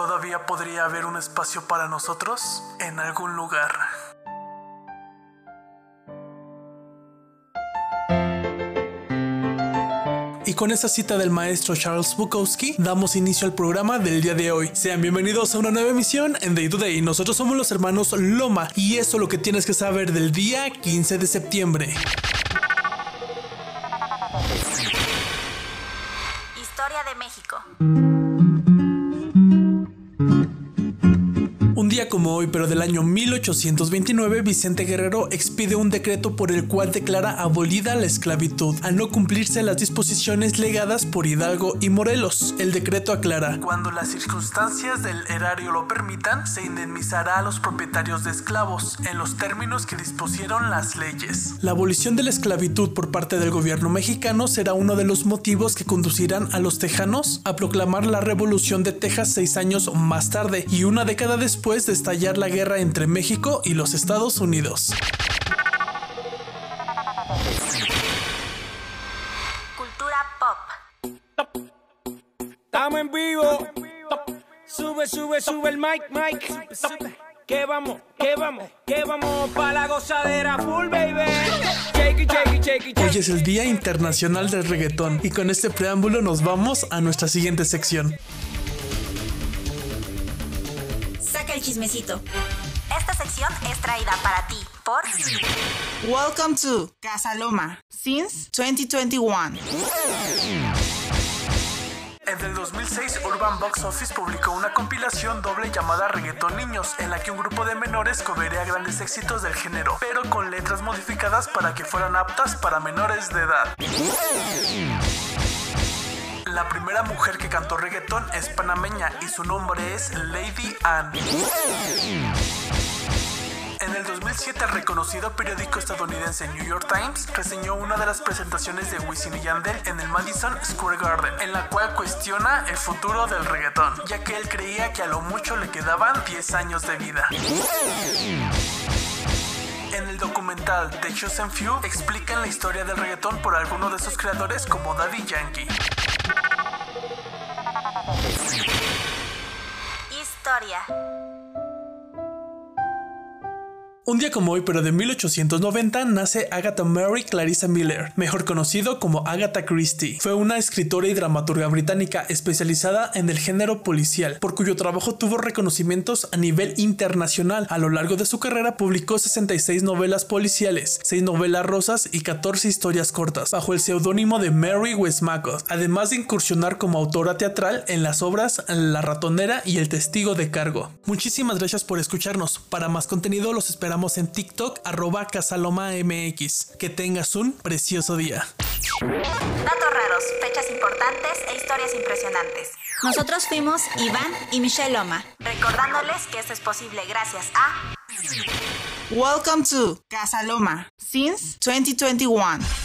¿Todavía podría haber un espacio para nosotros en algún lugar? Y con esta cita del maestro Charles Bukowski, damos inicio al programa del día de hoy. Sean bienvenidos a una nueva emisión en Day to Day. Nosotros somos los hermanos Loma y esto es lo que tienes que saber del día 15 de septiembre. Historia de México. Como hoy, pero del año 1829, Vicente Guerrero expide un decreto por el cual declara abolida la esclavitud, al no cumplirse las disposiciones legadas por Hidalgo y Morelos. El decreto aclara, cuando las circunstancias del erario lo permitan, se indemnizará a los propietarios de esclavos, en los términos que dispusieron las leyes. La abolición de la esclavitud por parte del gobierno mexicano será uno de los motivos que conducirán a los tejanos a proclamar la revolución de Texas seis años más tarde y una década después de estallar la guerra entre México y los Estados Unidos. Cultura pop. Estamos en vivo. Sube, sube, sube el mic, mic. Que vamos, que vamos, que vamos para la gozadera full, baby. Hoy es el Día Internacional del Reggaetón y con este preámbulo nos vamos a nuestra siguiente sección el chismecito. Esta sección es traída para ti por Welcome to Casa Loma since 2021. En el 2006, Urban Box Office publicó una compilación doble llamada Reggaeton Niños, en la que un grupo de menores covería grandes éxitos del género, pero con letras modificadas para que fueran aptas para menores de edad. La primera mujer que cantó reggaetón es panameña y su nombre es Lady Anne. En el 2007, el reconocido periódico estadounidense New York Times reseñó una de las presentaciones de Wisin y Yandel en el Madison Square Garden, en la cual cuestiona el futuro del reggaetón, ya que él creía que a lo mucho le quedaban 10 años de vida. En el documental The Chosen Few explican la historia del reggaetón por algunos de sus creadores como Daddy Yankee. Historia. Un día como hoy, pero de 1890, nace Agatha Mary Clarissa Miller, mejor conocido como Agatha Christie. Fue una escritora y dramaturga británica especializada en el género policial, por cuyo trabajo tuvo reconocimientos a nivel internacional. A lo largo de su carrera publicó 66 novelas policiales, 6 novelas rosas y 14 historias cortas, bajo el seudónimo de Mary Westmacott, además de incursionar como autora teatral en las obras La ratonera y El testigo de cargo. Muchísimas gracias por escucharnos. Para más contenido los esperamos en TikTok arroba casalomamx. Que tengas un precioso día. Datos raros, fechas importantes e historias impresionantes. Nosotros fuimos Iván y Michelle Loma, recordándoles que esto es posible gracias a... Welcome to Casa Loma since 2021.